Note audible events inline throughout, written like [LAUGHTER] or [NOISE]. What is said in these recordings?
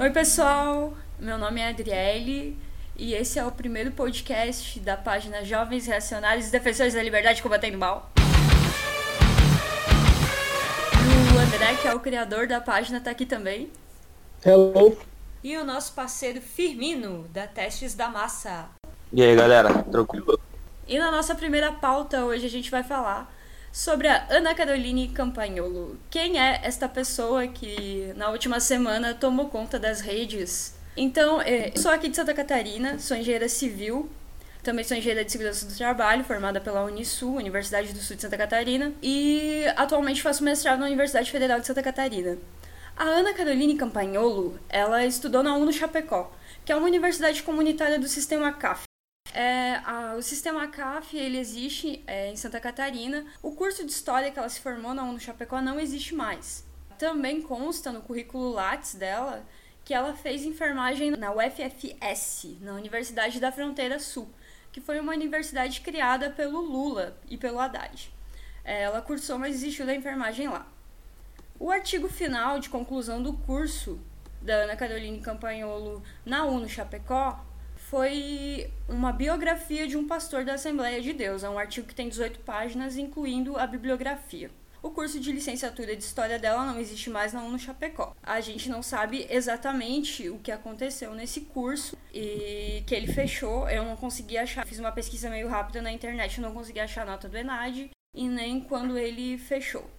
Oi, pessoal. Meu nome é Adriele e esse é o primeiro podcast da página Jovens Reacionários e Defensores da Liberdade Combatendo Mal. E o André, que é o criador da página, está aqui também. Hello. E o nosso parceiro Firmino, da Testes da Massa. E aí, galera, tranquilo? E na nossa primeira pauta hoje a gente vai falar sobre a Ana Caroline Campagnolo. Quem é esta pessoa que na última semana tomou conta das redes? Então, é, eu sou aqui de Santa Catarina, sou engenheira civil, também sou engenheira de segurança do trabalho, formada pela Unisul, Universidade do Sul de Santa Catarina, e atualmente faço mestrado na Universidade Federal de Santa Catarina. A Ana Caroline Campagnolo, ela estudou na UNO Chapecó, que é uma universidade comunitária do sistema CAF. É, a, o sistema CAF ele existe é, em Santa Catarina. O curso de história que ela se formou na UNO Chapecó não existe mais. Também consta no currículo Lattes dela que ela fez enfermagem na UFFS, na Universidade da Fronteira Sul, que foi uma universidade criada pelo Lula e pelo Haddad. É, ela cursou, mas existiu da enfermagem lá. O artigo final de conclusão do curso da Ana Caroline Campagnolo na UNO Chapecó foi uma biografia de um pastor da Assembleia de Deus. É um artigo que tem 18 páginas, incluindo a bibliografia. O curso de licenciatura de História dela não existe mais na UNO Chapecó. A gente não sabe exatamente o que aconteceu nesse curso e que ele fechou. Eu não consegui achar, fiz uma pesquisa meio rápida na internet, não consegui achar a nota do ENAD e nem quando ele fechou.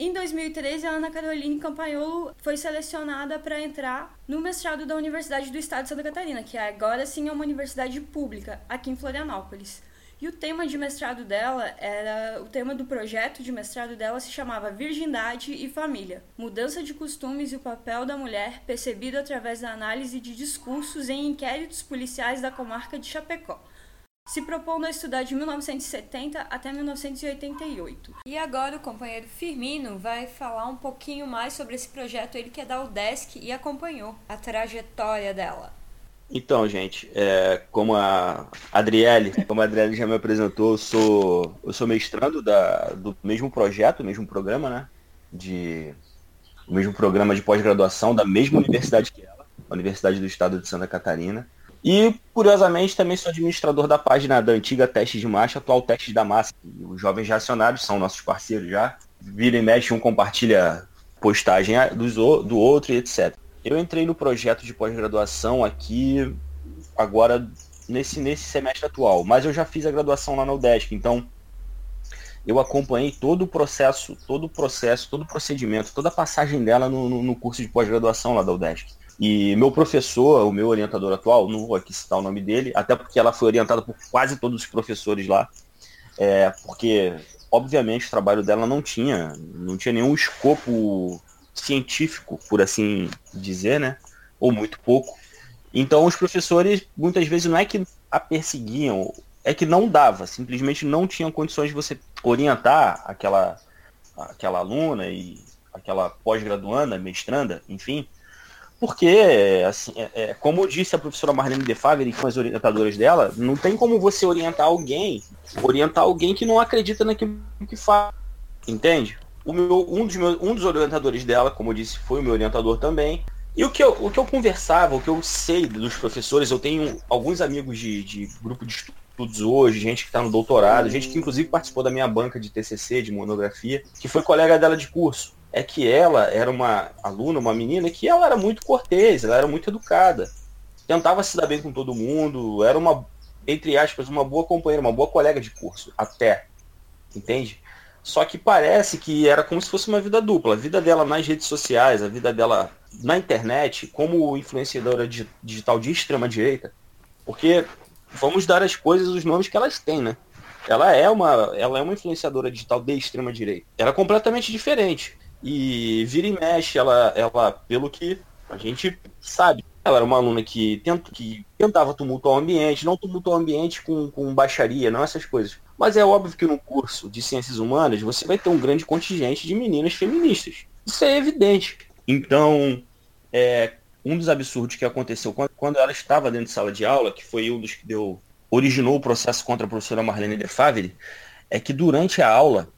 Em 2013, a Ana Caroline Campagnolo foi selecionada para entrar no mestrado da Universidade do Estado de Santa Catarina, que agora sim é uma universidade pública aqui em Florianópolis. E o tema de mestrado dela era. O tema do projeto de mestrado dela se chamava Virgindade e Família: Mudança de costumes e o papel da mulher percebido através da análise de discursos em inquéritos policiais da comarca de Chapecó se propondo a estudar de 1970 até 1988. E agora o companheiro Firmino vai falar um pouquinho mais sobre esse projeto, ele que é da UDESC e acompanhou a trajetória dela. Então, gente, é, como a Adriele, como a Adriele já me apresentou, eu sou, eu sou mestrando da, do mesmo projeto, mesmo programa, né? De, o mesmo programa de pós-graduação da mesma universidade que ela, a Universidade do Estado de Santa Catarina. E, curiosamente, também sou administrador da página da antiga Teste de Marcha, atual Teste da Massa. Os jovens reacionários são nossos parceiros já. Vira e mexe, um compartilha postagem dos, do outro e etc. Eu entrei no projeto de pós-graduação aqui agora nesse, nesse semestre atual, mas eu já fiz a graduação lá na UDESC, então eu acompanhei todo o processo, todo o processo, todo o procedimento, toda a passagem dela no, no, no curso de pós-graduação lá da UDESC. E meu professor, o meu orientador atual, não vou aqui citar o nome dele, até porque ela foi orientada por quase todos os professores lá, é, porque obviamente o trabalho dela não tinha, não tinha nenhum escopo científico, por assim dizer, né? Ou muito pouco. Então os professores muitas vezes não é que a perseguiam, é que não dava, simplesmente não tinham condições de você orientar aquela aquela aluna e aquela pós-graduanda, mestranda, enfim, porque, assim, é, é, como disse a professora Marlene De Favre, com as orientadoras dela, não tem como você orientar alguém, orientar alguém que não acredita naquilo que faz. Entende? Meu, um, dos meus, um dos orientadores dela, como eu disse, foi o meu orientador também. E o que eu, o que eu conversava, o que eu sei dos professores, eu tenho alguns amigos de, de grupo de estudos hoje, gente que está no doutorado, gente que inclusive participou da minha banca de TCC, de monografia, que foi colega dela de curso é que ela era uma aluna, uma menina que ela era muito cortês, ela era muito educada. Tentava se dar bem com todo mundo, era uma, entre aspas, uma boa companheira, uma boa colega de curso, até. Entende? Só que parece que era como se fosse uma vida dupla. A vida dela nas redes sociais, a vida dela na internet, como influenciadora digital de extrema direita. Porque vamos dar as coisas os nomes que elas têm, né? Ela é uma, ela é uma influenciadora digital de extrema direita. Ela é completamente diferente. E vira e mexe, ela, ela pelo que a gente sabe, ela era uma aluna que, tenta, que tentava tumultuar o ambiente, não tumultuar o ambiente com, com baixaria, não essas coisas. Mas é óbvio que no curso de ciências humanas você vai ter um grande contingente de meninas feministas. Isso é evidente. Então, é, um dos absurdos que aconteceu quando, quando ela estava dentro de sala de aula, que foi um dos que deu, originou o processo contra a professora Marlene de Favre, é que durante a aula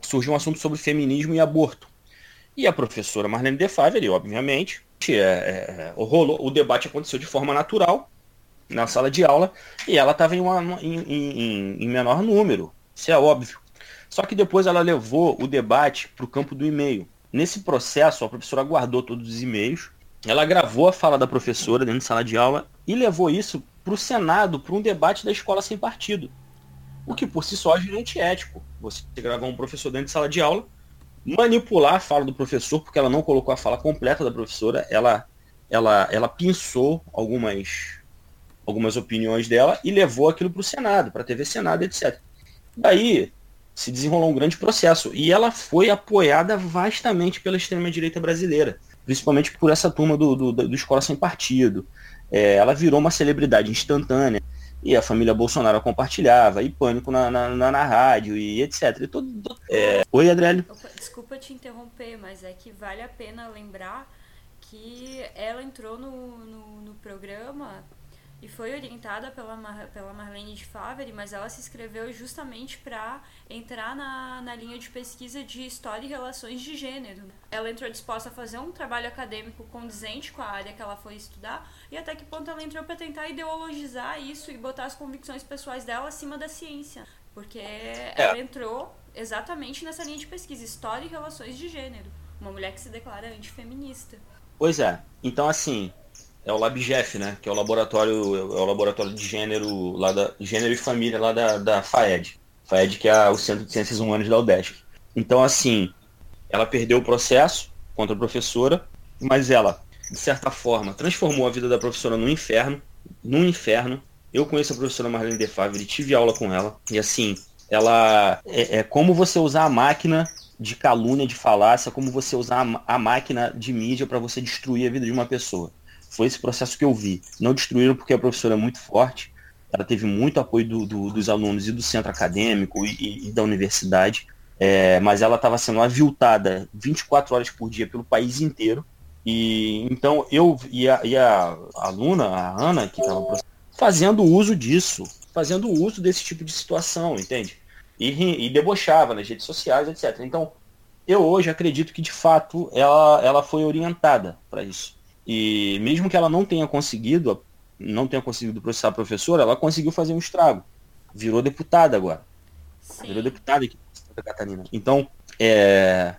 surgiu um assunto sobre feminismo e aborto. E a professora Marlene De Favre, obviamente, é, é, rolou, o debate aconteceu de forma natural na sala de aula e ela estava em, em, em, em, menor número. Isso é óbvio. Só que depois ela levou o debate para o campo do e-mail. Nesse processo, a professora guardou todos os e-mails, ela gravou a fala da professora dentro da sala de aula e levou isso para o Senado, para um debate da escola sem partido. O que por si só é antiético. Você gravar um professor dentro de sala de aula, manipular a fala do professor, porque ela não colocou a fala completa da professora, ela, ela, ela pinçou algumas, algumas opiniões dela e levou aquilo para o Senado, para a TV Senado, etc. Daí se desenrolou um grande processo. E ela foi apoiada vastamente pela extrema-direita brasileira, principalmente por essa turma do, do, do Escola Sem Partido. É, ela virou uma celebridade instantânea. E a família Bolsonaro compartilhava, e pânico na, na, na, na rádio, e etc. E todo, é... Oi, Adriele. Desculpa te interromper, mas é que vale a pena lembrar que ela entrou no, no, no programa e foi orientada pela, Mar, pela Marlene de Favre, mas ela se inscreveu justamente para entrar na, na linha de pesquisa de História e Relações de Gênero. Ela entrou disposta a fazer um trabalho acadêmico condizente com a área que ela foi estudar, e até que ponto ela entrou para tentar ideologizar isso e botar as convicções pessoais dela acima da ciência. Porque é. ela entrou exatamente nessa linha de pesquisa, História e Relações de Gênero. Uma mulher que se declara antifeminista. Pois é. Então, assim, é o LabGEF, né? Que é o laboratório, é o laboratório de gênero lá da gênero e família lá da, da FAED. FAED que é o Centro de Ciências Humanas da UDESC. Então assim, ela perdeu o processo contra a professora, mas ela, de certa forma, transformou a vida da professora no inferno, num inferno. Eu conheço a professora Marlene De Favre, tive aula com ela, e assim, ela é, é como você usar a máquina de calúnia, de falácia, como você usar a, a máquina de mídia para você destruir a vida de uma pessoa. Foi esse processo que eu vi. Não destruíram porque a professora é muito forte, ela teve muito apoio do, do, dos alunos e do centro acadêmico e, e da universidade, é, mas ela estava sendo aviltada 24 horas por dia pelo país inteiro. E então eu e a, e a aluna, a Ana, que estava fazendo uso disso, fazendo uso desse tipo de situação, entende? E, e debochava nas redes sociais, etc. Então, eu hoje acredito que de fato ela, ela foi orientada para isso. E mesmo que ela não tenha conseguido, não tenha conseguido processar a professora, ela conseguiu fazer um estrago. Virou deputada agora. Sim. Virou deputada aqui em Santa Catarina. Então, é...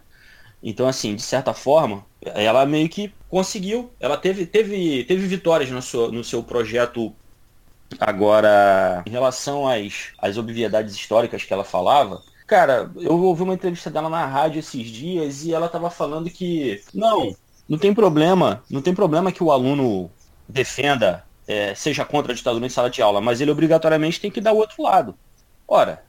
então, assim, de certa forma, ela meio que conseguiu. Ela teve, teve, teve vitórias no seu, no seu projeto agora em relação às, às obviedades históricas que ela falava. Cara, eu ouvi uma entrevista dela na rádio esses dias e ela tava falando que não, não tem problema, não tem problema que o aluno defenda, é, seja contra a ditadura em sala de aula, mas ele obrigatoriamente tem que dar o outro lado. Ora,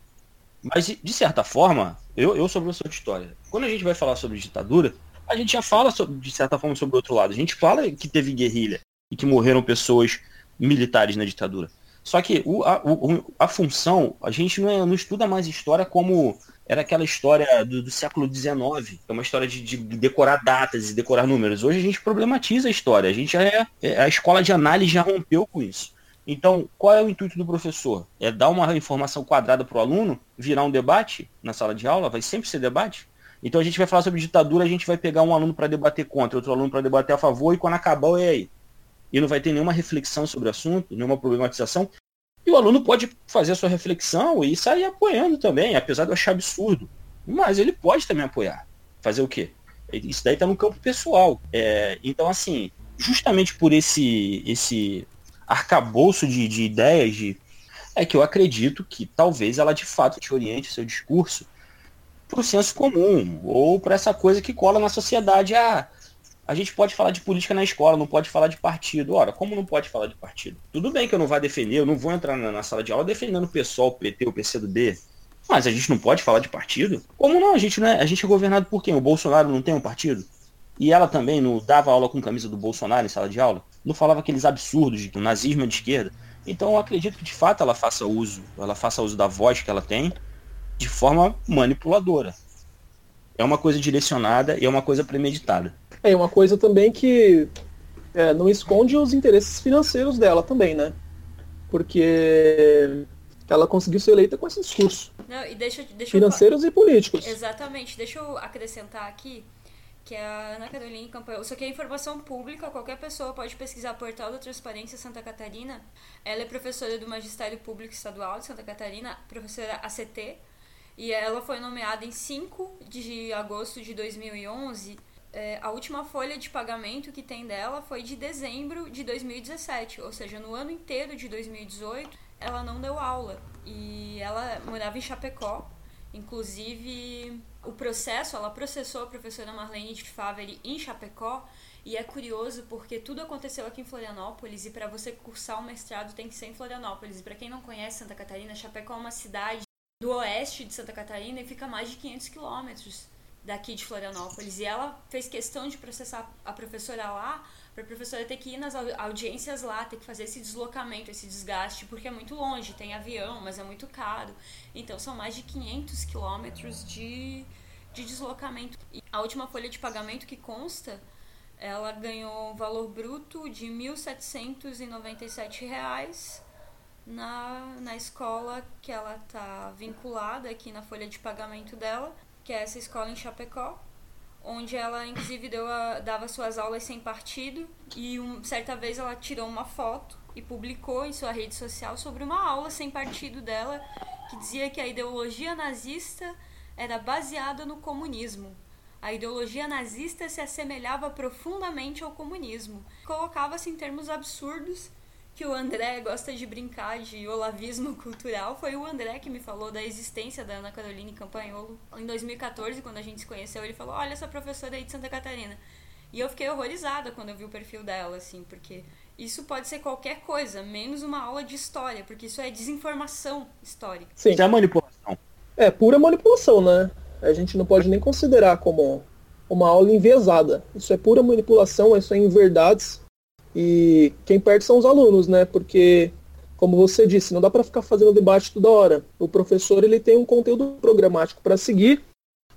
mas de certa forma, eu, eu sou professor de história. Quando a gente vai falar sobre ditadura, a gente já fala sobre, de certa forma sobre o outro lado. A gente fala que teve guerrilha e que morreram pessoas militares na ditadura. Só que o, a, o, a função, a gente não, é, não estuda mais história como era aquela história do, do século XIX, é uma história de, de, decorar datas e decorar números. Hoje a gente problematiza a história, a gente já é, é, a escola de análise já rompeu com isso. Então, qual é o intuito do professor? É dar uma informação quadrada para o aluno, virar um debate na sala de aula? Vai sempre ser debate? Então a gente vai falar sobre ditadura, a gente vai pegar um aluno para debater contra, outro aluno para debater a favor, e quando acabar, é aí. E não vai ter nenhuma reflexão sobre o assunto, nenhuma problematização, e o aluno pode fazer a sua reflexão e sair apoiando também, apesar de eu achar absurdo. Mas ele pode também apoiar. Fazer o quê? Isso daí está no campo pessoal. É, então, assim, justamente por esse, esse arcabouço de, de ideias, de, é que eu acredito que talvez ela de fato te oriente seu discurso para o senso comum, ou para essa coisa que cola na sociedade. Ah, a gente pode falar de política na escola, não pode falar de partido. Ora, como não pode falar de partido? Tudo bem que eu não vá defender, eu não vou entrar na, na sala de aula defendendo o PSOL, o PT, o PCdoB. Mas a gente não pode falar de partido? Como não? A gente não é, a gente é governado por quem? O Bolsonaro não tem um partido? E ela também não dava aula com camisa do Bolsonaro em sala de aula? Não falava aqueles absurdos de que o nazismo é de esquerda? Então eu acredito que de fato ela faça uso, ela faça uso da voz que ela tem de forma manipuladora. É uma coisa direcionada e é uma coisa premeditada. É uma coisa também que é, não esconde os interesses financeiros dela também, né? Porque ela conseguiu ser eleita com esse discurso. Não, e deixa, deixa financeiros eu... e políticos. Exatamente. Deixa eu acrescentar aqui que é a Ana Carolina Campanholo. Só que é informação pública, qualquer pessoa pode pesquisar Portal da Transparência Santa Catarina. Ela é professora do Magistério Público Estadual de Santa Catarina, professora ACT, e ela foi nomeada em 5 de agosto de 2011. É, a última folha de pagamento que tem dela foi de dezembro de 2017, ou seja, no ano inteiro de 2018 ela não deu aula. E ela morava em Chapecó, Inclusive, o processo, ela processou a professora Marlene de Favre em Chapecó, e é curioso porque tudo aconteceu aqui em Florianópolis, e para você cursar o mestrado tem que ser em Florianópolis. Para quem não conhece Santa Catarina, Chapecó é uma cidade do oeste de Santa Catarina e fica a mais de 500 quilômetros daqui de Florianópolis. E ela fez questão de processar a professora lá para a professora ter que ir nas audiências lá, ter que fazer esse deslocamento, esse desgaste, porque é muito longe, tem avião, mas é muito caro. Então são mais de 500 quilômetros de, de deslocamento. E a última folha de pagamento que consta, ela ganhou um valor bruto de R$ 1.797 na, na escola que ela está vinculada aqui na folha de pagamento dela, que é essa escola em Chapecó onde ela inclusive a, dava suas aulas sem partido e um, certa vez ela tirou uma foto e publicou em sua rede social sobre uma aula sem partido dela que dizia que a ideologia nazista era baseada no comunismo. A ideologia nazista se assemelhava profundamente ao comunismo. Colocava-se em termos absurdos que o André gosta de brincar de olavismo [LAUGHS] cultural foi o André que me falou da existência da Ana Caroline Campanholo. Em 2014, quando a gente se conheceu, ele falou: Olha essa professora aí de Santa Catarina. E eu fiquei horrorizada quando eu vi o perfil dela, assim, porque isso pode ser qualquer coisa, menos uma aula de história, porque isso é desinformação histórica. Sim. É manipulação. É pura manipulação, né? A gente não pode nem considerar como uma aula enviesada. Isso é pura manipulação, isso é em verdades e quem perde são os alunos, né? Porque, como você disse, não dá para ficar fazendo debate toda hora. O professor ele tem um conteúdo programático para seguir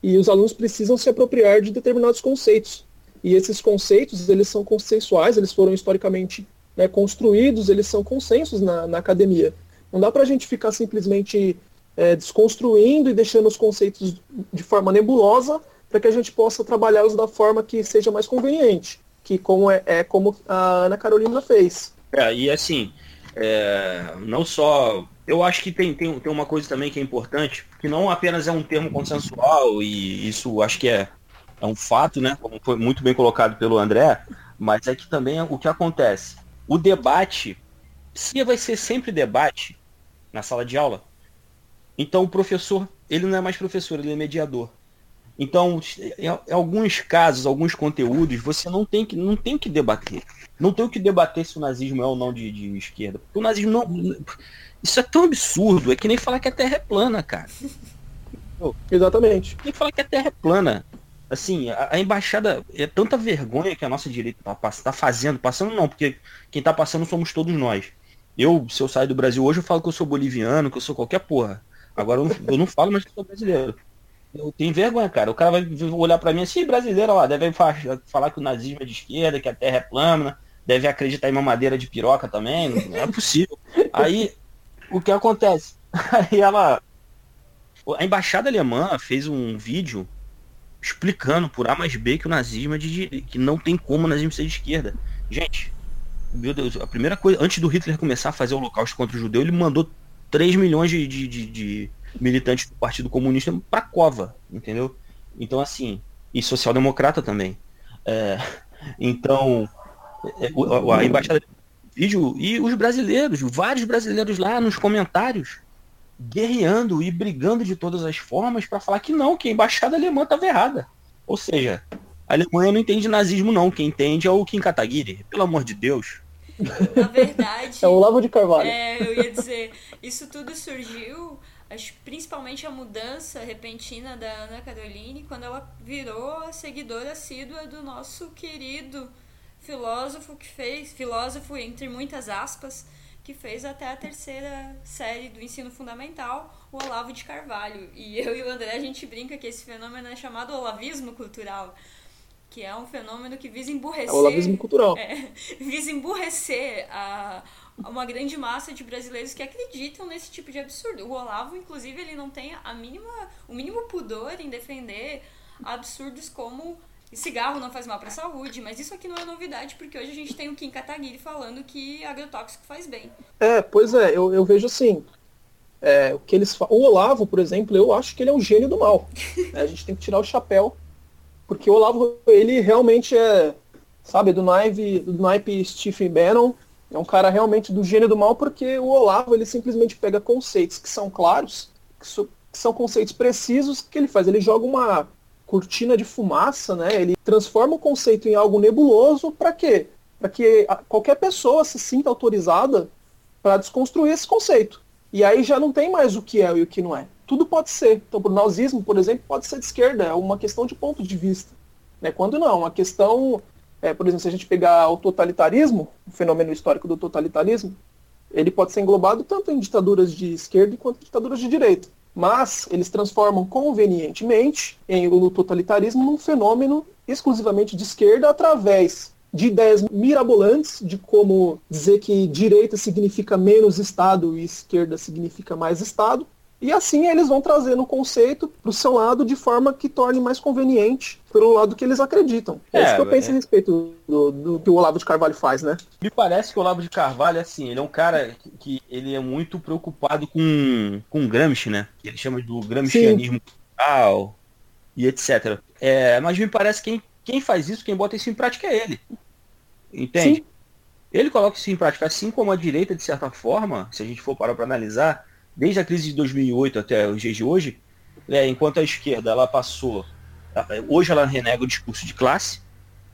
e os alunos precisam se apropriar de determinados conceitos. E esses conceitos, eles são consensuais, eles foram historicamente né, construídos, eles são consensos na, na academia. Não dá para a gente ficar simplesmente é, desconstruindo e deixando os conceitos de forma nebulosa para que a gente possa trabalhá-los da forma que seja mais conveniente que como é, é como a Ana Carolina fez. É, e assim, é, não só. Eu acho que tem, tem, tem uma coisa também que é importante, que não apenas é um termo consensual, e isso acho que é, é um fato, né? Como foi muito bem colocado pelo André, mas é que também o que acontece. O debate, se vai ser sempre debate na sala de aula, então o professor, ele não é mais professor, ele é mediador. Então, em, alguns casos, alguns conteúdos, você não tem que, não tem que debater. Não tem o que debater se o nazismo é ou não de, de esquerda. Porque o nazismo não. Isso é tão absurdo. É que nem falar que a Terra é plana, cara. [LAUGHS] Exatamente. Nem falar que a Terra é plana. Assim, a, a, embaixada é tanta vergonha que a nossa direita tá, tá fazendo. Passando não, porque quem tá passando somos todos nós. Eu, se eu sair do Brasil hoje, eu falo que eu sou boliviano, que eu sou qualquer porra. Agora eu não, eu não falo mais que eu sou brasileiro. Eu tenho vergonha, cara. O cara vai olhar para mim assim, brasileiro, ó, deve falar que o nazismo é de esquerda, que a terra é plana, deve acreditar em mamadeira de piroca também, não é possível. [LAUGHS] Aí, o que acontece? [LAUGHS] Aí ela. A embaixada alemã fez um vídeo explicando por A mais B que o nazismo é de que não tem como o nazismo ser de esquerda. Gente, meu Deus, a primeira coisa, antes do Hitler começar a fazer o holocausto contra o judeu, ele mandou 3 milhões de, de, de, de militantes do Partido Comunista pra cova, entendeu? Então, assim, e social-democrata também. É, então, é, a embaixada vídeo e os brasileiros, vários brasileiros lá nos comentários, guerreando e brigando de todas as formas para falar que não, que a embaixada alemã estava errada. Ou seja, a Alemanha não entende nazismo não, quem entende é o Kim Kataguiri, pelo amor de Deus. Na verdade. É o Lavo de Carvalho. É, eu ia dizer, isso tudo surgiu acho principalmente a mudança repentina da Ana Caroline quando ela virou a seguidora assídua do nosso querido filósofo que fez, filósofo entre muitas aspas, que fez até a terceira série do ensino fundamental, o Olavo de Carvalho. E eu e o André a gente brinca que esse fenômeno é chamado olavismo cultural, que é um fenômeno que visa emburrecer. É olavismo cultural. [LAUGHS] É, visa emburrecer a uma grande massa de brasileiros que acreditam nesse tipo de absurdo. O Olavo, inclusive, ele não tem a mínima, o mínimo pudor em defender absurdos como cigarro não faz mal para a saúde, mas isso aqui não é novidade, porque hoje a gente tem o Kim Kataguiri falando que agrotóxico faz bem. É, pois é, eu, eu vejo assim. É, o que eles O Olavo, por exemplo, eu acho que ele é um gênio do mal. [LAUGHS] É, a gente tem que tirar o chapéu, porque o Olavo, ele realmente é, sabe, do naipe, do naipe Stephen Bannon, é um cara realmente do gênio do mal, porque o Olavo, ele simplesmente pega conceitos que são claros, que, so, que são conceitos precisos, que ele faz? Ele joga uma cortina de fumaça, né? Ele transforma o conceito em algo nebuloso para quê? Para que qualquer pessoa se sinta autorizada para desconstruir esse conceito. E aí já não tem mais o que é e o que não é. Tudo pode ser. Então, o nazismo, por exemplo, pode ser de esquerda, é uma questão de ponto de vista. Né? Quando não, uma questão, é, por exemplo, se a gente pegar o totalitarismo, o fenômeno histórico do totalitarismo, ele pode ser englobado tanto em ditaduras de esquerda quanto em ditaduras de direita. Mas eles transformam convenientemente em, o totalitarismo num fenômeno exclusivamente de esquerda através de ideias mirabolantes de como dizer que direita significa menos Estado e esquerda significa mais Estado, e assim eles vão trazendo o conceito para o seu lado de forma que torne mais conveniente pelo lado que eles acreditam. É, é isso que eu penso é... a respeito do, do, que o Olavo de Carvalho faz, né? Me parece que o Olavo de Carvalho, assim, ele é um cara que ele é muito preocupado com, com Gramsci, né? Que ele chama do Gramscianismo cultural e etc. É, mas me parece que quem, quem faz isso, quem bota isso em prática é ele. Entende? Sim. Ele coloca isso em prática, assim como a direita, de certa forma, se a gente for parar para analisar, desde a crise de 2008 até os dias de hoje, né, enquanto a esquerda ela passou, hoje ela renega o discurso de classe,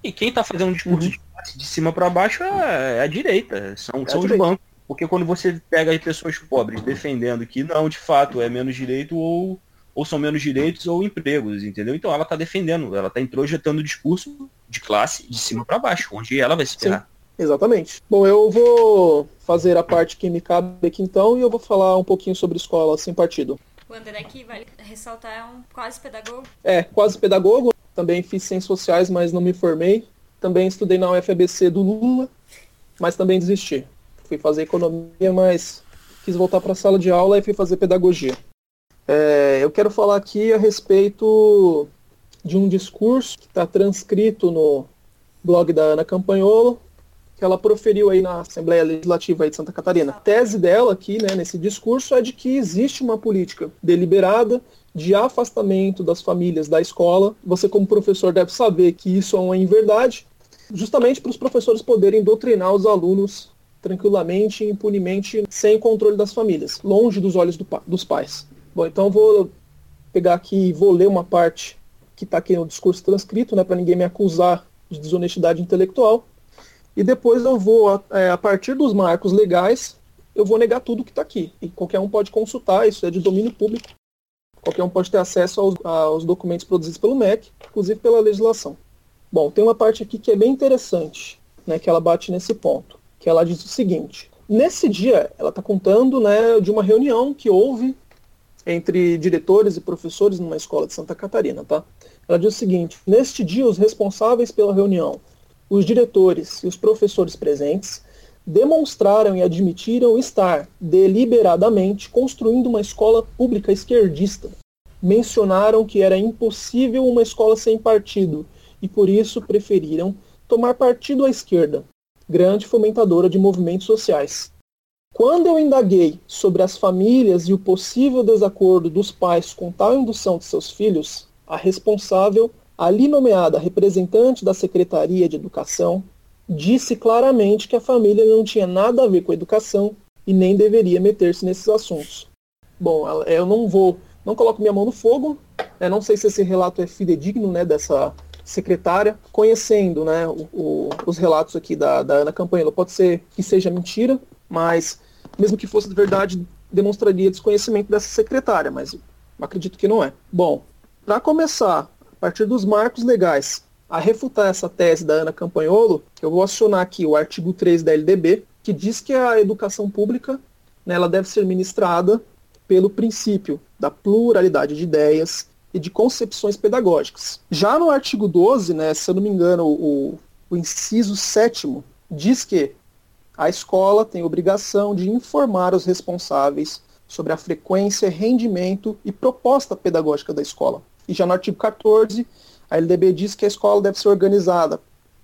e quem está fazendo um discurso uhum. de classe de cima para baixo é, é, a direita, são, é são os bancos. Porque quando você pega aí pessoas pobres defendendo que não, de fato, é menos direito ou, ou são menos direitos ou empregos, entendeu? Então ela está defendendo, ela está introjetando o discurso de classe de cima para baixo, onde ela vai se ferrar. Exatamente. Bom, eu vou fazer a parte que me cabe aqui então e eu vou falar um pouquinho sobre escola sem partido. O André aqui vale ressaltar é um quase pedagogo. É, quase pedagogo. Também fiz ciências sociais, mas não me formei. Também estudei na UFABC do Lula, mas também desisti. Fui fazer economia, mas quis voltar para a sala de aula e fui fazer pedagogia. É, eu quero falar aqui a respeito de um discurso que está transcrito no blog da Ana Campanholo, que ela proferiu aí na Assembleia Legislativa de Santa Catarina. A tese dela aqui, né, nesse discurso, é de que existe uma política deliberada de afastamento das famílias da escola. Você, como professor, deve saber que isso é uma inverdade, justamente para os professores poderem doutrinar os alunos tranquilamente, impunemente, sem controle das famílias, longe dos olhos do, dos pais. Bom, então vou pegar aqui e vou ler uma parte que está aqui no discurso transcrito, né, para ninguém me acusar de desonestidade intelectual. E depois eu vou, é, a partir dos marcos legais, eu vou negar tudo que está aqui. E qualquer um pode consultar, isso é de domínio público. Qualquer um pode ter acesso aos, aos documentos produzidos pelo MEC, inclusive pela legislação. Bom, tem uma parte aqui que é bem interessante, né, que ela bate nesse ponto, que ela diz o seguinte. Nesse dia, ela está contando né, de uma reunião que houve entre diretores e professores numa escola de Santa Catarina, tá? Ela diz o seguinte: neste dia, os responsáveis pela reunião os diretores e os professores presentes demonstraram e admitiram estar deliberadamente construindo uma escola pública esquerdista. Mencionaram que era impossível uma escola sem partido e por isso preferiram tomar partido à esquerda, grande fomentadora de movimentos sociais. Quando eu indaguei sobre as famílias e o possível desacordo dos pais com tal indução de seus filhos, a responsável ali nomeada representante da Secretaria de Educação, disse claramente que a família não tinha nada a ver com a educação e nem deveria meter-se nesses assuntos. Bom, eu não vou, não coloco minha mão no fogo, né, não sei se esse relato é fidedigno né, dessa secretária, conhecendo né, o, o, os relatos aqui da, da Ana Campanha, pode ser que seja mentira, mas mesmo que fosse de verdade, demonstraria desconhecimento dessa secretária, mas acredito que não é. Bom, para começar, partir dos marcos legais, a refutar essa tese da Ana Campanholo, eu vou acionar aqui o artigo 3 da LDB, que diz que a educação pública né, ela deve ser ministrada pelo princípio da pluralidade de ideias e de concepções pedagógicas. Já no artigo 12, né, se eu não me engano, o, o inciso 7 diz que a escola tem obrigação de informar os responsáveis sobre a frequência, rendimento e proposta pedagógica da escola. E já no artigo 14 A LDB diz que a escola deve ser organizada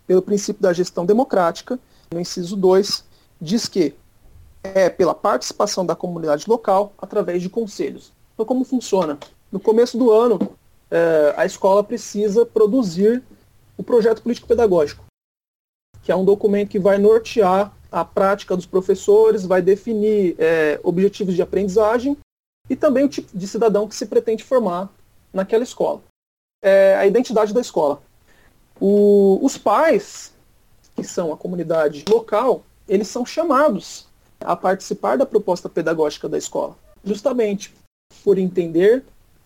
pelo princípio da gestão democrática. No inciso 2, diz que é pela participação da comunidade local através de conselhos. Então, como funciona? No começo do ano, é, a escola precisa produzir o projeto político-pedagógico, que é um documento que vai nortear a prática dos professores, vai definir é, objetivos de aprendizagem e também o tipo de cidadão que se pretende formar naquela escola. É a identidade da escola. O, os pais, que são a comunidade local, eles são chamados a participar da proposta pedagógica da escola, justamente por entender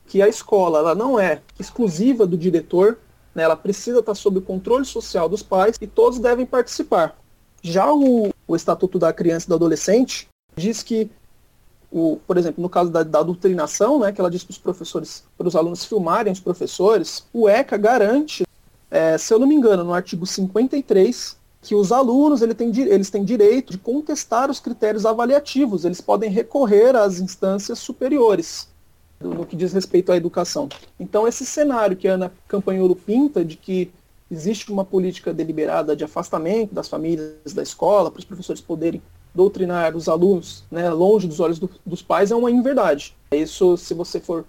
que a escola ela não é exclusiva do diretor, né, ela precisa estar sob o controle social dos pais e todos devem participar. Já o, o Estatuto da Criança e do Adolescente diz que, o, por exemplo, no caso da, da doutrinação, né, que ela diz para os professores, para os alunos filmarem os professores, o ECA garante, é, se eu não me engano, no artigo 53, que os alunos ele tem, eles têm direito de contestar os critérios avaliativos, eles podem recorrer às instâncias superiores no que diz respeito à educação. Então, esse cenário que a Ana Campanholo pinta de que existe uma política deliberada de afastamento das famílias da escola, para os professores poderem doutrinar os alunos né, longe dos olhos do, dos pais, é uma inverdade. Isso, se você for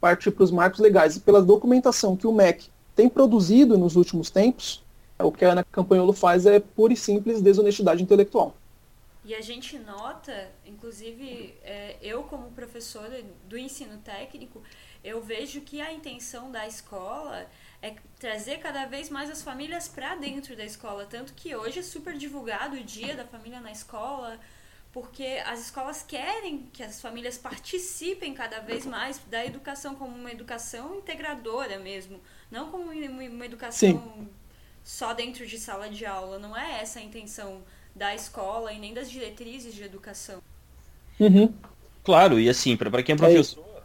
partir para os marcos legais e pela documentação que o MEC tem produzido nos últimos tempos, o que a Ana Campanholo faz é pura e simples desonestidade intelectual. E a gente nota, inclusive é, eu como professora do ensino técnico, eu vejo que a intenção da escola é trazer cada vez mais as famílias para dentro da escola, tanto que hoje é super divulgado o dia da família na escola, porque as escolas querem que as famílias participem cada vez mais da educação como uma educação integradora mesmo, não como uma educação Sim só dentro de sala de aula. Não é essa a intenção da escola e nem das diretrizes de educação. Uhum. Claro, e assim, para quem é, é professor,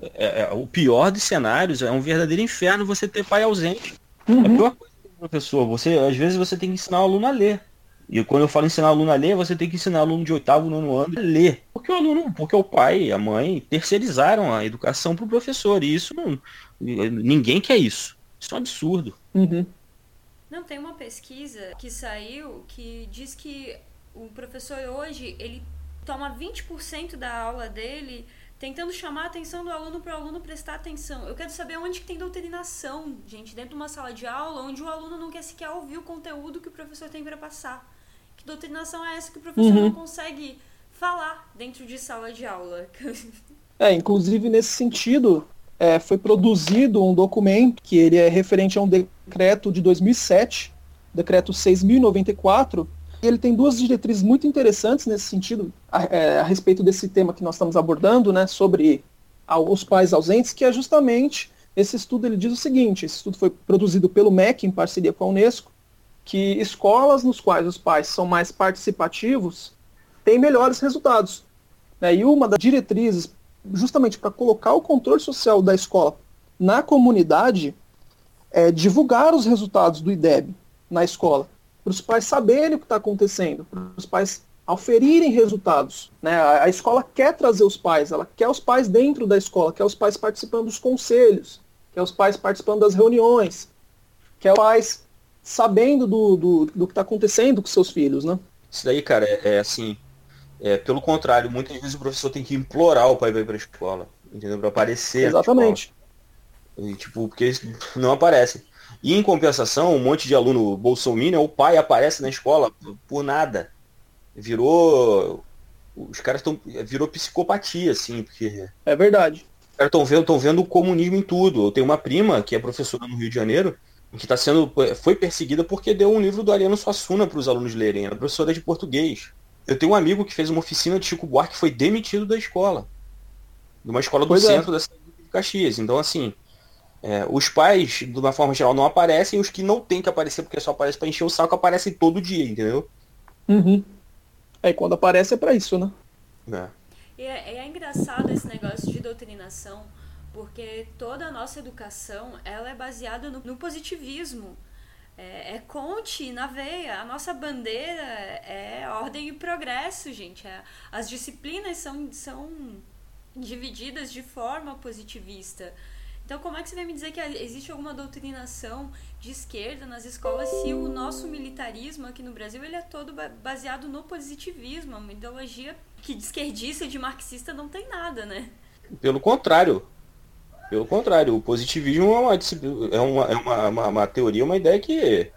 é, é, o pior dos cenários é um verdadeiro inferno você ter pai ausente. Uhum. É a pior coisa professor. Você, às vezes você tem que ensinar o aluno a ler. E quando eu falo ensinar o aluno a ler, você tem que ensinar o aluno de oitavo, nono ano a ler. Porque o aluno, porque o pai e a mãe terceirizaram a educação para o professor. E isso não. Ninguém quer isso. Isso é um absurdo. Uhum. Não, tem uma pesquisa que saiu que diz que o professor hoje, ele toma 20% da aula dele tentando chamar a atenção do aluno para o aluno prestar atenção. Eu quero saber onde que tem doutrinação, gente, dentro de uma sala de aula onde o aluno não quer sequer ouvir o conteúdo que o professor tem para passar. Que doutrinação é essa que o professor uhum. não consegue falar dentro de sala de aula? [LAUGHS] É, inclusive nesse sentido, é, foi produzido um documento que ele é referente a um decreto de 2007, decreto 6.094, ele tem duas diretrizes muito interessantes nesse sentido, a, é, a, respeito desse tema que nós estamos abordando, né, sobre os pais ausentes, que é justamente esse estudo, ele diz o seguinte, esse estudo foi produzido pelo MEC em parceria com a Unesco, que escolas nos quais os pais são mais participativos têm melhores resultados. Né? E uma das diretrizes justamente para colocar o controle social da escola na comunidade, é, divulgar os resultados do IDEB na escola, para os pais saberem o que está acontecendo, para os pais auferirem resultados. Né? A, a, escola quer trazer os pais, ela quer os pais dentro da escola, quer os pais participando dos conselhos, quer os pais participando das reuniões, quer os pais sabendo do, do, do que está acontecendo com seus filhos. Né? Isso daí, cara, é, é assim, é, pelo contrário, muitas vezes o professor tem que implorar o pai para ir para a escola, entendeu? Para aparecer. Exatamente. E, tipo, porque não aparece. E em compensação, um monte de aluno bolsominion, o pai aparece na escola por nada. Virou. Os caras estão. Virou psicopatia, assim, porque. É verdade. Os caras estão vendo, vendo o comunismo em tudo. Eu tenho uma prima que é professora no Rio de Janeiro, que está sendo. foi perseguida porque deu um livro do Ariano Suassuna para os alunos lerem. Ela é professora de português. Eu tenho um amigo que fez uma oficina de Chico Buarque que foi demitido da escola. De uma escola do pois é. centro é. da cidade de Caxias. Então, assim, é, os pais, de uma forma geral, não aparecem, os que não tem que aparecer porque só aparece para encher o saco, aparecem todo dia, entendeu? Uhum. É, e quando aparece é para isso, né? É. E é, é engraçado esse negócio de doutrinação, porque toda a nossa educação ela é baseada no, no positivismo é, é Conte na veia. A nossa bandeira é ordem e progresso, gente. É, as disciplinas são, são divididas de forma positivista. Então, como é que você vai me dizer que existe alguma doutrinação de esquerda nas escolas se o nosso militarismo aqui no Brasil ele é todo baseado no positivismo, uma ideologia que de esquerdista e de marxista não tem nada, né? Pelo contrário. Pelo contrário, o positivismo é uma, é uma, é uma, uma, uma teoria, uma ideia que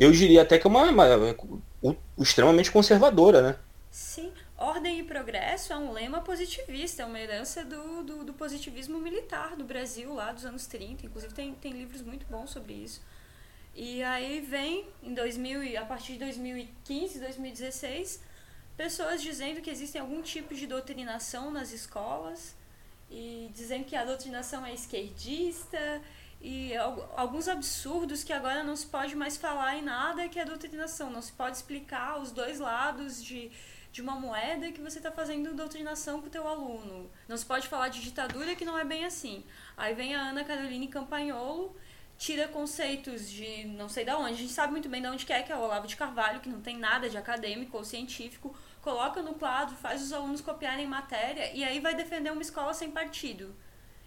eu diria até que é uma, uma, uma extremamente conservadora, né? Sim, Ordem e progresso é um lema positivista, é uma herança do, do, do, positivismo militar do Brasil lá dos anos 30. Inclusive tem, tem livros muito bons sobre isso. E aí vem, em 2000, a partir de 2015, 2016, pessoas dizendo que existem algum tipo de doutrinação nas escolas e dizendo que a doutrinação é esquerdista e alguns absurdos que agora não se pode mais falar em nada que é doutrinação, não se pode explicar os dois lados de de uma moeda que você está fazendo doutrinação com o teu aluno. Não se pode falar de ditadura que não é bem assim. Aí vem a Ana Caroline Campagnolo, tira conceitos de não sei da onde, a gente sabe muito bem de onde quer, que é o Olavo de Carvalho, que não tem nada de acadêmico ou científico, coloca no quadro, faz os alunos copiarem matéria e aí vai defender uma escola sem partido.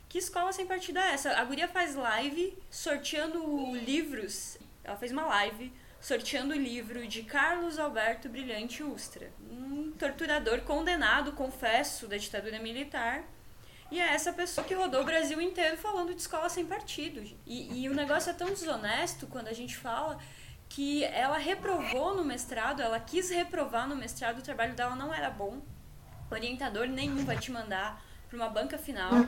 Que escola sem partido é essa? A guria faz live sorteando livros. Ela fez uma live sorteando o livro de Carlos Alberto Brilhante Ustra, um torturador condenado, confesso, da ditadura militar. E é essa pessoa que rodou o Brasil inteiro falando de escola sem partido. E, e o negócio é tão desonesto quando a gente fala que ela reprovou no mestrado, ela quis reprovar no mestrado, o trabalho dela não era bom. Orientador nenhum vai te mandar para uma banca final.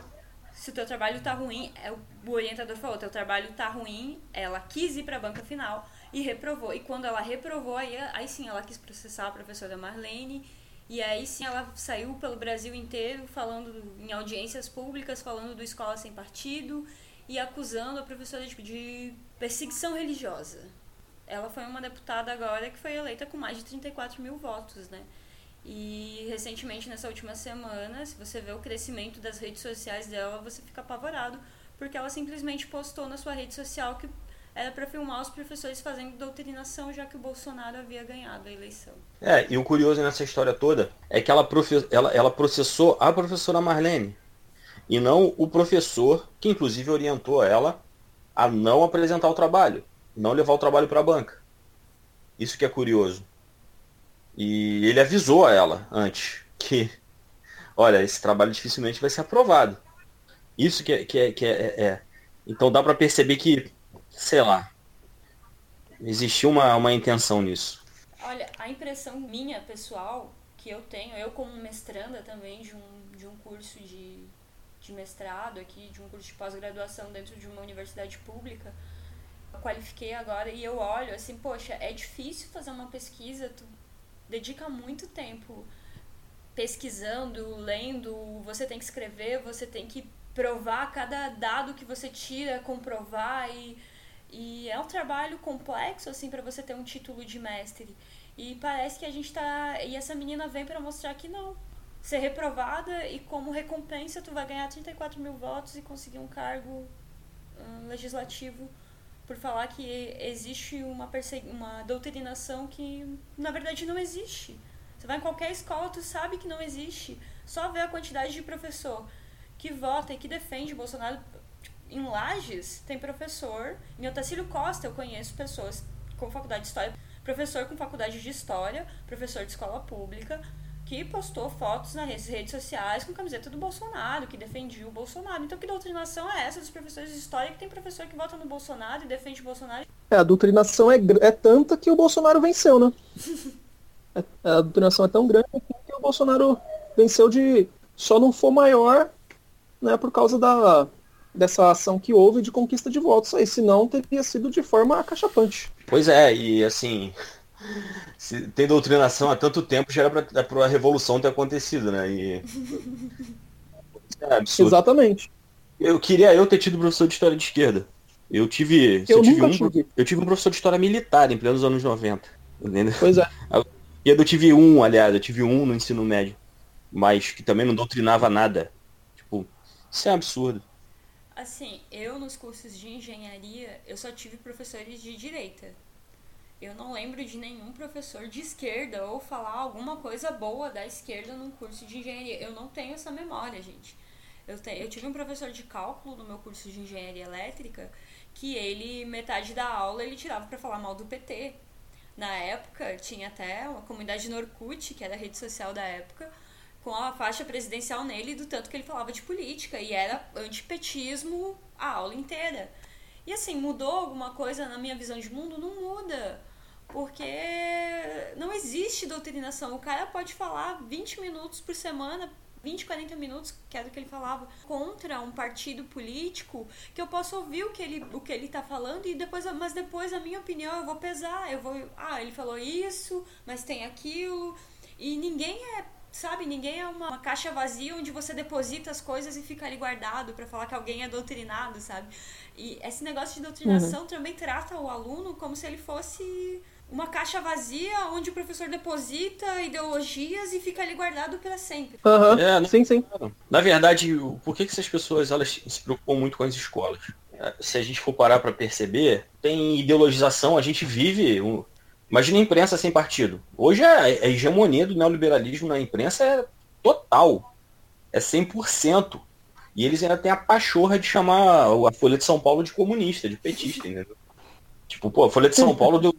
Se o teu trabalho tá ruim, é, o orientador falou, teu trabalho tá ruim, ela quis ir para a banca final e reprovou. E quando ela reprovou, aí, aí sim ela quis processar a professora Marlene. E aí sim ela saiu pelo Brasil inteiro falando em audiências públicas, falando do Escola Sem Partido e acusando a professora de, de perseguição religiosa. Ela foi uma deputada agora que foi eleita com mais de 34 mil votos, né? E recentemente, nessa última semana, se você vê o crescimento das redes sociais dela, você fica apavorado, porque ela simplesmente postou na sua rede social que era para filmar os professores fazendo doutrinação, já que o Bolsonaro havia ganhado a eleição. É, e o curioso nessa história toda é que ela, ela, ela processou a professora Marlene e não o professor, que inclusive orientou ela a não apresentar o trabalho, não levar o trabalho para a banca. Isso que é curioso. E ele avisou a ela antes que, olha, esse trabalho dificilmente vai ser aprovado. Isso que é, que é, que é, é. Então dá para perceber que sei lá, existiu uma, uma intenção nisso. Olha, a impressão minha, pessoal, que eu tenho, eu como mestranda também de um, de um curso de, de mestrado aqui, de um curso de pós-graduação dentro de uma universidade pública, eu qualifiquei agora e eu olho assim, poxa, é difícil fazer uma pesquisa, tu dedica muito tempo pesquisando, lendo, você tem que escrever, você tem que provar cada dado que você tira, comprovar e e é um trabalho complexo, assim, para você ter um título de mestre. E parece que a gente tá. E essa menina vem para mostrar que não. Ser reprovada e como recompensa tu vai ganhar 34 mil votos e conseguir um cargo um, legislativo por falar que existe uma, uma doutrinação que na verdade não existe. Você vai em qualquer escola, tu sabe que não existe. Só ver a quantidade de professor que vota e que defende Bolsonaro em Lages tem professor, em Otacílio Costa eu conheço pessoas com faculdade de História, professor com faculdade de História, professor de escola pública, que postou fotos nas redes sociais com camiseta do Bolsonaro, que defendia o Bolsonaro. Então, que doutrinação é essa dos professores de História que tem professor que vota no Bolsonaro e defende o Bolsonaro? É, a doutrinação é, é tanta que o Bolsonaro venceu, né? [LAUGHS] é, a doutrinação é tão grande que o Bolsonaro venceu de... Só não for maior, né, por causa da dessa ação que houve de conquista de votos aí, senão teria sido de forma acachapante. Pois é, e assim, se tem doutrinação há tanto tempo, já era para a revolução ter acontecido, né? E... É absurdo. Exatamente. Eu queria eu ter tido professor de história de esquerda. Eu tive, eu, eu tive um, tive. eu tive um professor de história militar em plenos anos 90. Entendeu? Pois é. [LAUGHS] E eu tive um, aliás, eu tive um no ensino médio, mas que também não doutrinava nada. Tipo, isso é um absurdo. Assim, eu nos cursos de engenharia, eu só tive professores de direita. Eu não lembro de nenhum professor de esquerda ou falar alguma coisa boa da esquerda num curso de engenharia. Eu não tenho essa memória, gente. Eu, te, eu tive um professor de cálculo no meu curso de engenharia elétrica que ele, metade da aula, ele tirava para falar mal do PT. Na época, tinha até uma comunidade no que era a rede social da época, com a faixa presidencial nele do tanto que ele falava de política. E era antipetismo a aula inteira. E assim, mudou alguma coisa na minha visão de mundo? Não muda. Porque não existe doutrinação. O cara pode falar 20 minutos por semana 20, 40 minutos, que era o que ele falava, contra um partido político, que eu posso ouvir o que ele, o que ele tá falando e depois, mas depois a minha opinião eu vou pesar, eu vou, ah, ele falou isso, mas tem aquilo, e ninguém é sabe, ninguém é uma, uma, caixa vazia onde você deposita as coisas e fica ali guardado para falar que alguém é doutrinado, sabe? E esse negócio de doutrinação uhum. também trata o aluno como se ele fosse uma caixa vazia onde o professor deposita ideologias e fica ali guardado para sempre. Uhum. É, sim, sim. Na verdade, por que, que essas pessoas elas se preocupam muito com as escolas? É, se a gente for parar para perceber, tem ideologização, a gente vive. Um... Imagina a imprensa sem partido. Hoje a, a hegemonia do neoliberalismo na imprensa é total. É 100%. E eles ainda têm a pachorra de chamar a Folha de São Paulo de comunista, de petista, entendeu? Tipo, pô, a Folha de São Paulo deu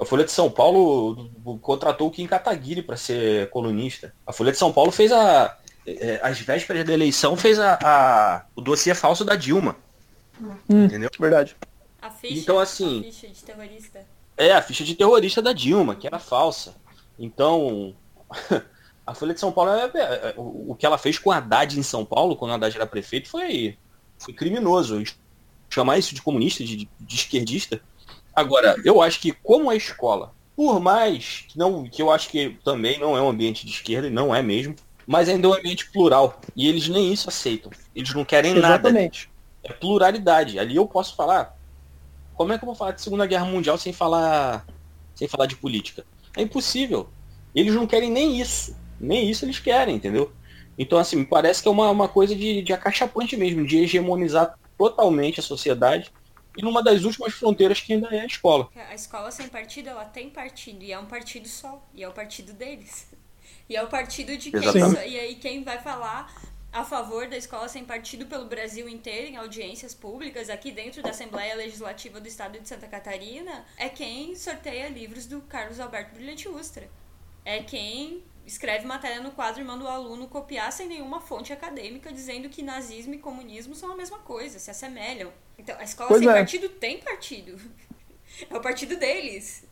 a Folha de São Paulo contratou o Kim Kataguiri para ser colunista. A Folha de São Paulo fez a. É, às vésperas da eleição, fez a, a o dossiê falso da Dilma. Hum, entendeu? Verdade. A ficha, então, assim, a ficha de terrorista. É, a ficha de terrorista da Dilma, que era falsa. Então, [LAUGHS] a Folha de São Paulo, é, é, o que ela fez com a Haddad em São Paulo, quando a Haddad era prefeito, foi, foi criminoso. Chamar isso de comunista, de, de esquerdista, Agora, eu acho que como a escola, por mais que não, que eu acho que também não é um ambiente de esquerda e não é mesmo, mas ainda é um ambiente plural e eles nem isso aceitam. Eles não querem Exatamente. nada. É pluralidade. Ali eu posso falar. Como é que eu vou falar de Segunda Guerra Mundial sem falar sem falar de política? É impossível. Eles não querem nem isso. Nem isso eles querem, entendeu? Então, assim, me parece que é uma, uma coisa de, de acachapante mesmo, de hegemonizar totalmente a sociedade e numa das últimas fronteiras que ainda é a escola. A escola sem partido, ela tem partido, e é um partido só, e é o partido deles. [LAUGHS] E é o partido de quem. E aí quem vai falar a favor da escola sem partido pelo Brasil inteiro, em audiências públicas, aqui dentro da Assembleia Legislativa do Estado de Santa Catarina, é quem sorteia livros do Carlos Alberto Brilhante Ustra. É quem escreve matéria no quadro e manda o aluno copiar sem nenhuma fonte acadêmica dizendo que nazismo e comunismo são a mesma coisa, se assemelham. Então, a escola pois sem é. partido tem partido. [LAUGHS] É o partido deles.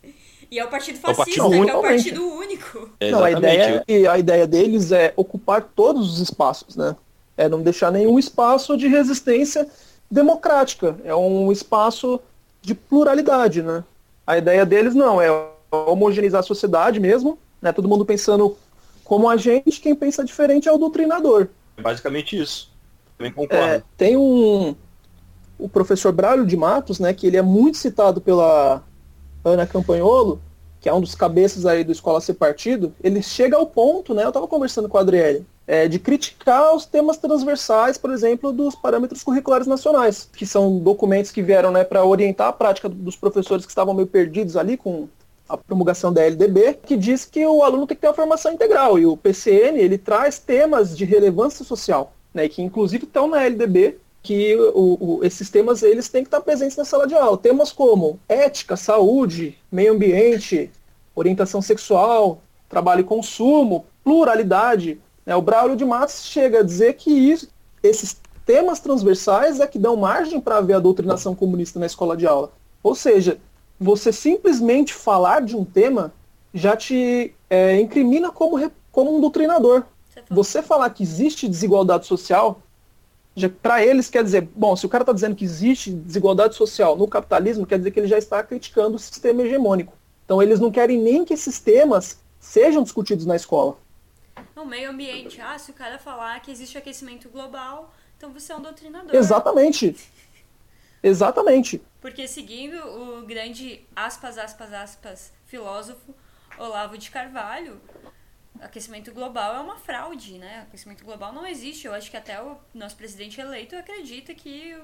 E é o partido fascista, é o partido que é o partido único. não, a ideia, a ideia deles é ocupar todos os espaços, né? É não deixar nenhum espaço de resistência democrática. É um espaço de pluralidade, né? A ideia deles não, é homogeneizar a sociedade mesmo, né? Todo mundo pensando como a gente, quem pensa diferente é o doutrinador. É basicamente isso. Também concordo. É, tem um o professor Braulio de Matos, né, que ele é muito citado pela Ana Campanholo, que é um dos cabeças aí do Escola Ser Partido, ele chega ao ponto, né, eu estava conversando com a Adriele, é, de criticar os temas transversais, por exemplo, dos parâmetros curriculares nacionais, que são documentos que vieram né, para orientar a prática dos professores que estavam meio perdidos ali com a promulgação da LDB, que diz que o aluno tem que ter uma formação integral. E o PCN, ele traz temas de relevância social, né, que inclusive estão na LDB, que o, o, esses temas eles têm que estar presentes na sala de aula. Temas como ética, saúde, meio ambiente, orientação sexual, trabalho e consumo, pluralidade. Né? O Braulio de Matos chega a dizer que isso, esses temas transversais é que dão margem para haver a doutrinação comunista na escola de aula. Ou seja, você simplesmente falar de um tema já te é, incrimina como, como um doutrinador. Você falar que existe desigualdade social, para eles quer dizer, bom, se o cara está dizendo que existe desigualdade social no capitalismo, quer dizer que ele já está criticando o sistema hegemônico. Então eles não querem nem que esses temas sejam discutidos na escola. No meio ambiente, ah, se o cara falar que existe aquecimento global, então você é um doutrinador. Exatamente. Exatamente. Porque seguindo o grande aspas, aspas, aspas, filósofo Olavo de Carvalho, aquecimento global é uma fraude, né? Aquecimento global não existe. Eu acho que até o nosso presidente eleito acredita que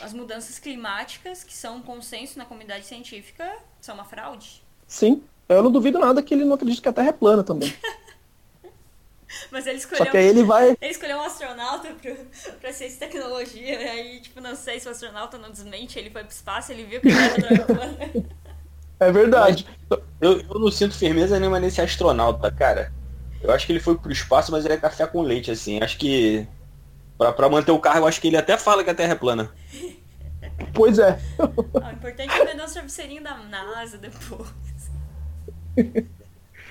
as mudanças climáticas, que são um consenso na comunidade científica, são uma fraude. Sim. Eu não duvido nada que ele não acredite que a Terra é plana também. [LAUGHS] Mas ele escolheu. Só que aí ele vai. Ele escolheu um astronauta pra, pra ciência e tecnologia, e aí, tipo, não sei se o astronauta não desmente, ele foi pro espaço, ele viu que ele era plana. [LAUGHS] É verdade. Eu, eu não sinto firmeza nenhuma nesse astronauta, cara. Eu acho que ele foi pro espaço, mas ele é café com leite, assim. Acho que. Pra, pra manter o cargo, acho que ele até fala que a Terra é plana. Pois é. O importante é vender os travesseirinhos da NASA depois.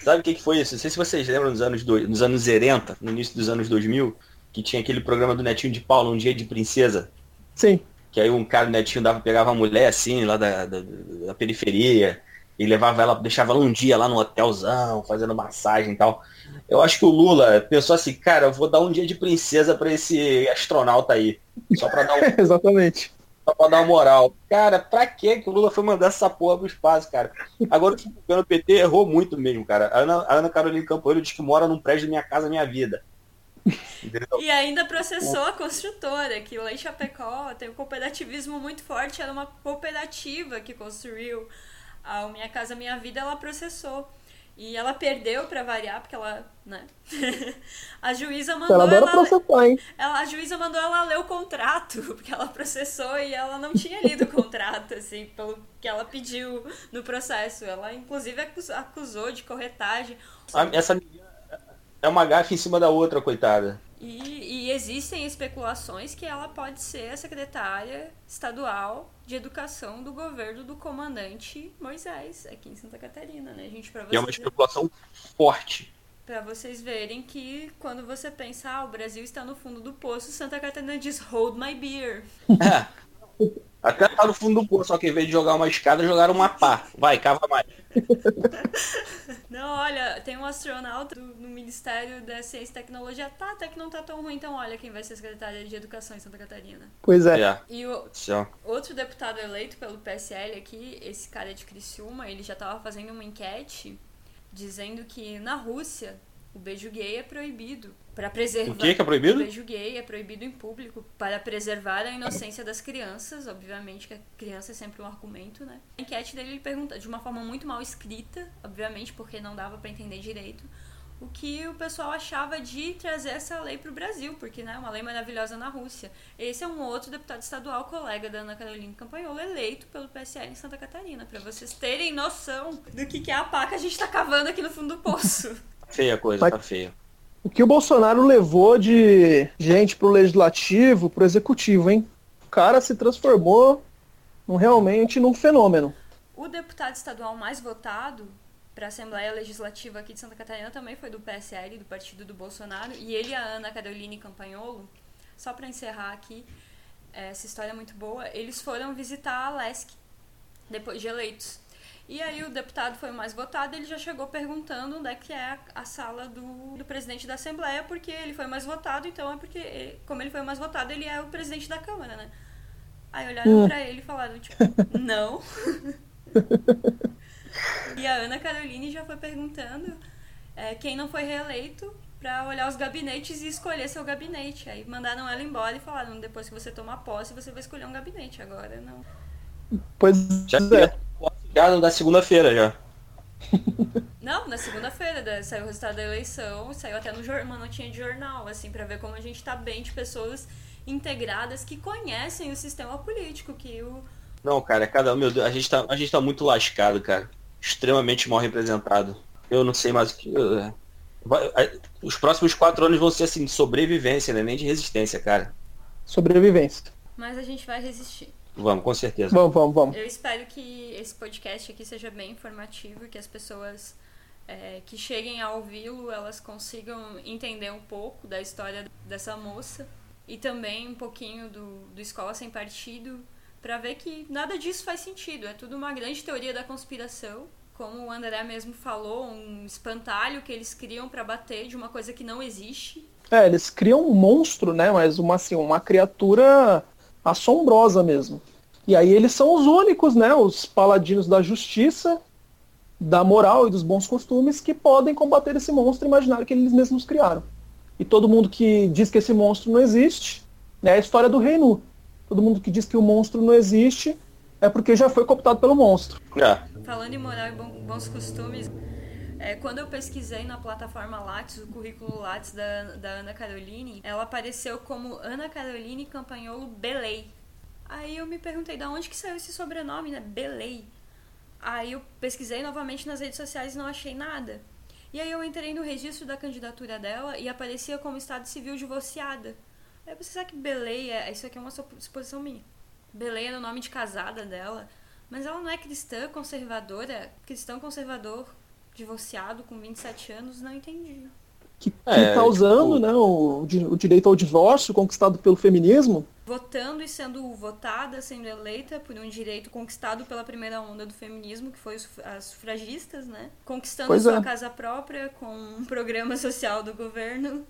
Sabe o que, que foi isso? Não sei se vocês lembram nos anos, do, nos anos 80, no início dos anos 2000, que tinha aquele programa do Netinho de Paula, Um Dia de Princesa. Sim. Que aí um cara, o Netinho, dava, pegava uma mulher assim, lá da, da, da periferia, e levava ela, deixava ela um dia lá no hotelzão, fazendo massagem e tal. Eu acho que o Lula pensou assim, cara, eu vou dar um dia de princesa para esse astronauta aí. Só pra dar um, [LAUGHS] Exatamente. só pra dar uma moral. Cara, pra que que o Lula foi mandar essa porra pro espaço, cara? Agora o PT errou muito mesmo, cara. A Ana, a Ana Carolina Campoelho diz que mora num prédio da minha casa, minha vida. Entendeu? E ainda processou a construtora, que lá em Chapecó tem um cooperativismo muito forte, era uma cooperativa que construiu a Minha Casa Minha Vida, ela processou. E ela perdeu pra variar, porque ela, né? [LAUGHS] a juíza mandou Ela ela, processar, hein? ela- a juíza mandou ela ler o contrato, [LAUGHS] porque ela processou e ela não tinha lido o contrato, assim, pelo que ela pediu no processo. Ela, inclusive, acus- acusou de corretagem. Essa menina é uma gafe em cima da outra, coitada. E, e existem especulações que ela pode ser a secretária estadual de educação do governo do comandante Moisés, aqui em Santa Catarina, né, gente? Pra E é uma vocês, especulação forte. pra vocês verem que quando você pensa, ah, o Brasil está no fundo do poço, Santa Catarina diz, hold my beer. É. [LAUGHS] [LAUGHS] Até tá no fundo do poço, só que em vez de jogar uma escada, jogaram uma pá. Vai, cava mais. [LAUGHS] Não, olha, tem um astronauta do- no Ministério da Ciência e Tecnologia, tá, até que não tá tão ruim, então olha quem vai ser secretária de Educação em Santa Catarina. Pois é. É. E o, Céu. Outro deputado eleito pelo PSL aqui, esse cara de Criciúma, ele já estava fazendo uma enquete dizendo que na Rússia o beijo gay é proibido para preservar. O que que é proibido? O beijo gay é proibido em público para preservar a inocência das crianças. Obviamente que a criança é sempre um argumento, né? A enquete dele ele pergunta de uma forma muito mal escrita, obviamente porque não dava para entender direito, o que o pessoal achava de trazer essa lei para o Brasil, porque né, é uma lei maravilhosa na Rússia. Esse é um outro deputado estadual, colega da Ana Carolina Campanholo, eleito pelo PSL em Santa Catarina, para vocês terem noção do que, que é a pá que a gente está cavando aqui no fundo do poço. [LAUGHS] Feia a coisa, tá feia. O que o Bolsonaro levou de gente pro legislativo, pro executivo, hein? O cara se transformou num, realmente num fenômeno. O deputado estadual mais votado para a Assembleia Legislativa aqui de Santa Catarina também foi do PSL, do partido do Bolsonaro, e ele e a Ana Caroline Campanholo, só para encerrar aqui, essa história é muito boa, eles foram visitar a LESC depois de eleitos. E aí o deputado foi o mais votado, ele já chegou perguntando onde é que é a, a sala do, do presidente da Assembleia, porque ele foi o mais votado, então é porque, ele- como ele foi o mais votado, ele é o presidente da Câmara, né? Aí olharam Hum. pra ele e falaram, tipo, [LAUGHS] não. e a Ana Caroline já foi perguntando é, quem não foi reeleito pra olhar os gabinetes e escolher seu gabinete. Aí mandaram ela embora e falaram, depois que você tomar posse, você vai escolher um gabinete. Agora não. Pois Já é. já da segunda-feira já. Não, na segunda-feira da- saiu o resultado da eleição, saiu até no jornal, uma notinha de jornal, assim, pra ver como a gente tá bem de pessoas integradas que conhecem o sistema político, que o, Não, cara, é cada um, meu Deus, a gente tá, a gente tá muito lascado, cara. Extremamente mal representado. Eu não sei mais o que. eu- vai- a- os próximos quatro anos vão ser assim, de sobrevivência, né? Nem de resistência, cara. Sobrevivência. mas a gente vai resistir. Vamos, com certeza. Vamos, vamos, vamos. Eu espero que esse podcast aqui seja bem informativo e que as pessoas é, que cheguem a ouvi-lo, elas consigam entender um pouco da história dessa moça e também um pouquinho do, do Escola Sem Partido, para ver que nada disso faz sentido. É tudo uma grande teoria da conspiração. Como o André mesmo falou, um espantalho que eles criam para bater de uma coisa que não existe. É, eles criam um monstro, né? Mas uma, assim, uma criatura assombrosa mesmo. E aí eles são os únicos, né? Os paladinos da justiça, da moral e dos bons costumes que podem combater esse monstro imaginário que eles mesmos criaram. E todo mundo que diz que esse monstro não existe, né? É a história do Rei Nu. Todo mundo que diz que o monstro não existe é porque já foi cooptado pelo monstro. É, Falando em moral e bons costumes, É, quando eu pesquisei na plataforma Lattes, o currículo Lattes da, da Ana Caroline, ela apareceu como Ana Caroline Campanholo Belei. Aí eu me perguntei de onde que saiu esse sobrenome, né? Belei. Aí eu pesquisei novamente nas redes sociais e não achei nada. E aí eu entrei no registro da candidatura dela e aparecia como estado civil divorciada. Aí pensei, será que Belei é... Isso aqui é uma suposição minha. Belei era o nome de casada dela. Mas ela não é cristã conservadora? Cristão conservador divorciado com 27 anos, não entendi. Que, que é, tá usando tipo... né, o, o direito ao divórcio conquistado pelo feminismo. Votando e sendo votada, sendo eleita por um direito conquistado pela primeira onda do feminismo, que foi as sufragistas, né? Conquistando pois sua é. casa própria com um programa [LAUGHS] social do governo.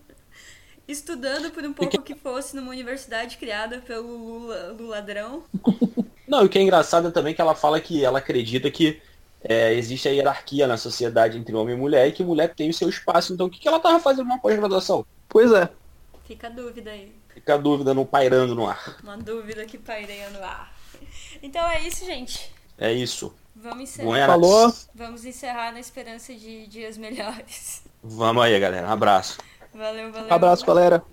Estudando por um pouco que... que fosse numa universidade criada pelo Lula, Lula ladrão. [LAUGHS] Não, e o que é engraçado também é que ela fala que ela acredita que é, existe a hierarquia na sociedade entre homem e mulher e que mulher tem o seu espaço. Então o que, que ela tava fazendo na pós-graduação? Pois é. Fica a dúvida aí. Fica a dúvida no pairando no ar. Uma dúvida que paireia no ar. Então é isso, gente. É isso. Vamos encerrar. Falou. Vamos encerrar na esperança de dias melhores. Vamos aí, galera. Um abraço. Valeu, valeu. Um abraço, galera.